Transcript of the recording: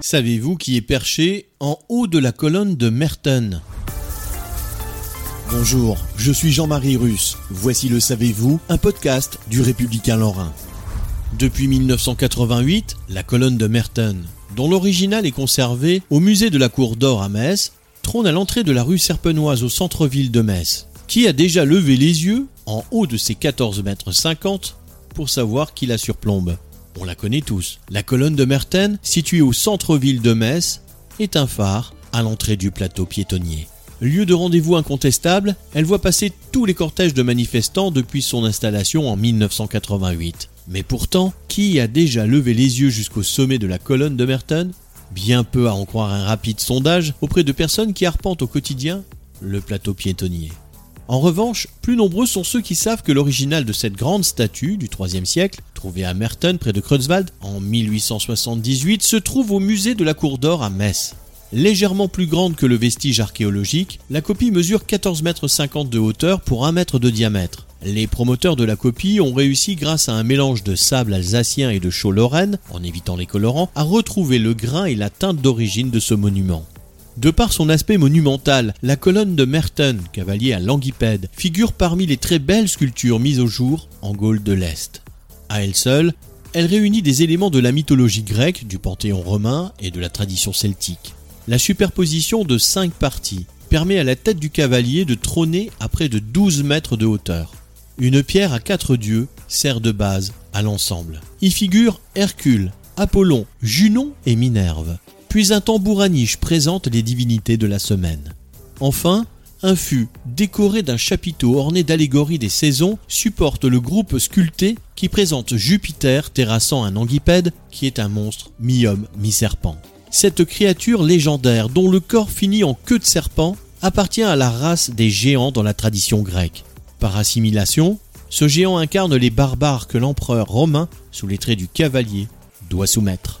Savez-vous qui est perché en haut de la colonne de Merton? Bonjour, je suis Jean-Marie Russe. Voici le Savez-vous, un podcast du Républicain Lorrain. Depuis 1988, la colonne de Merton, dont l'original est conservé au musée de la Cour d'Or à Metz, trône à l'entrée de la rue Serpenoise au centre-ville de Metz. Qui a déjà levé les yeux en haut de ses 14 mètres 50 pour savoir qui la surplombe on la connaît tous. La colonne de Merten, située au centre-ville de Metz, est un phare à l'entrée du plateau piétonnier. Lieu de rendez-vous incontestable, elle voit passer tous les cortèges de manifestants depuis son installation en 1988. Mais pourtant, qui a déjà levé les yeux jusqu'au sommet de la colonne de Merton Bien peu à en croire un rapide sondage auprès de personnes qui arpentent au quotidien le plateau piétonnier. En revanche, plus nombreux sont ceux qui savent que l'original de cette grande statue du IIIe siècle, trouvée à Merton près de Kreuzwald en 1878, se trouve au musée de la Cour d'Or à Metz. Légèrement plus grande que le vestige archéologique, la copie mesure 14,50 mètres de hauteur pour 1 mètre de diamètre. Les promoteurs de la copie ont réussi grâce à un mélange de sable alsacien et de chaux lorraine, en évitant les colorants, à retrouver le grain et la teinte d'origine de ce monument. De par son aspect monumental, la colonne de Merton, cavalier à Languipède, figure parmi les très belles sculptures mises au jour en Gaule de l'Est. À elle seule, elle réunit des éléments de la mythologie grecque, du panthéon romain et de la tradition celtique. La superposition de cinq parties permet à la tête du cavalier de trôner à près de 12 mètres de hauteur. Une pierre à quatre dieux sert de base à l'ensemble. Y figurent Hercule, Apollon, Junon et Minerve puis un tambour à niche présente les divinités de la semaine. Enfin, un fût décoré d'un chapiteau orné d'allégories des saisons supporte le groupe sculpté qui présente Jupiter terrassant un anguipède qui est un monstre mi-homme mi-serpent. Cette créature légendaire dont le corps finit en queue de serpent appartient à la race des géants dans la tradition grecque. Par assimilation, ce géant incarne les barbares que l'empereur romain, sous les traits du cavalier, doit soumettre.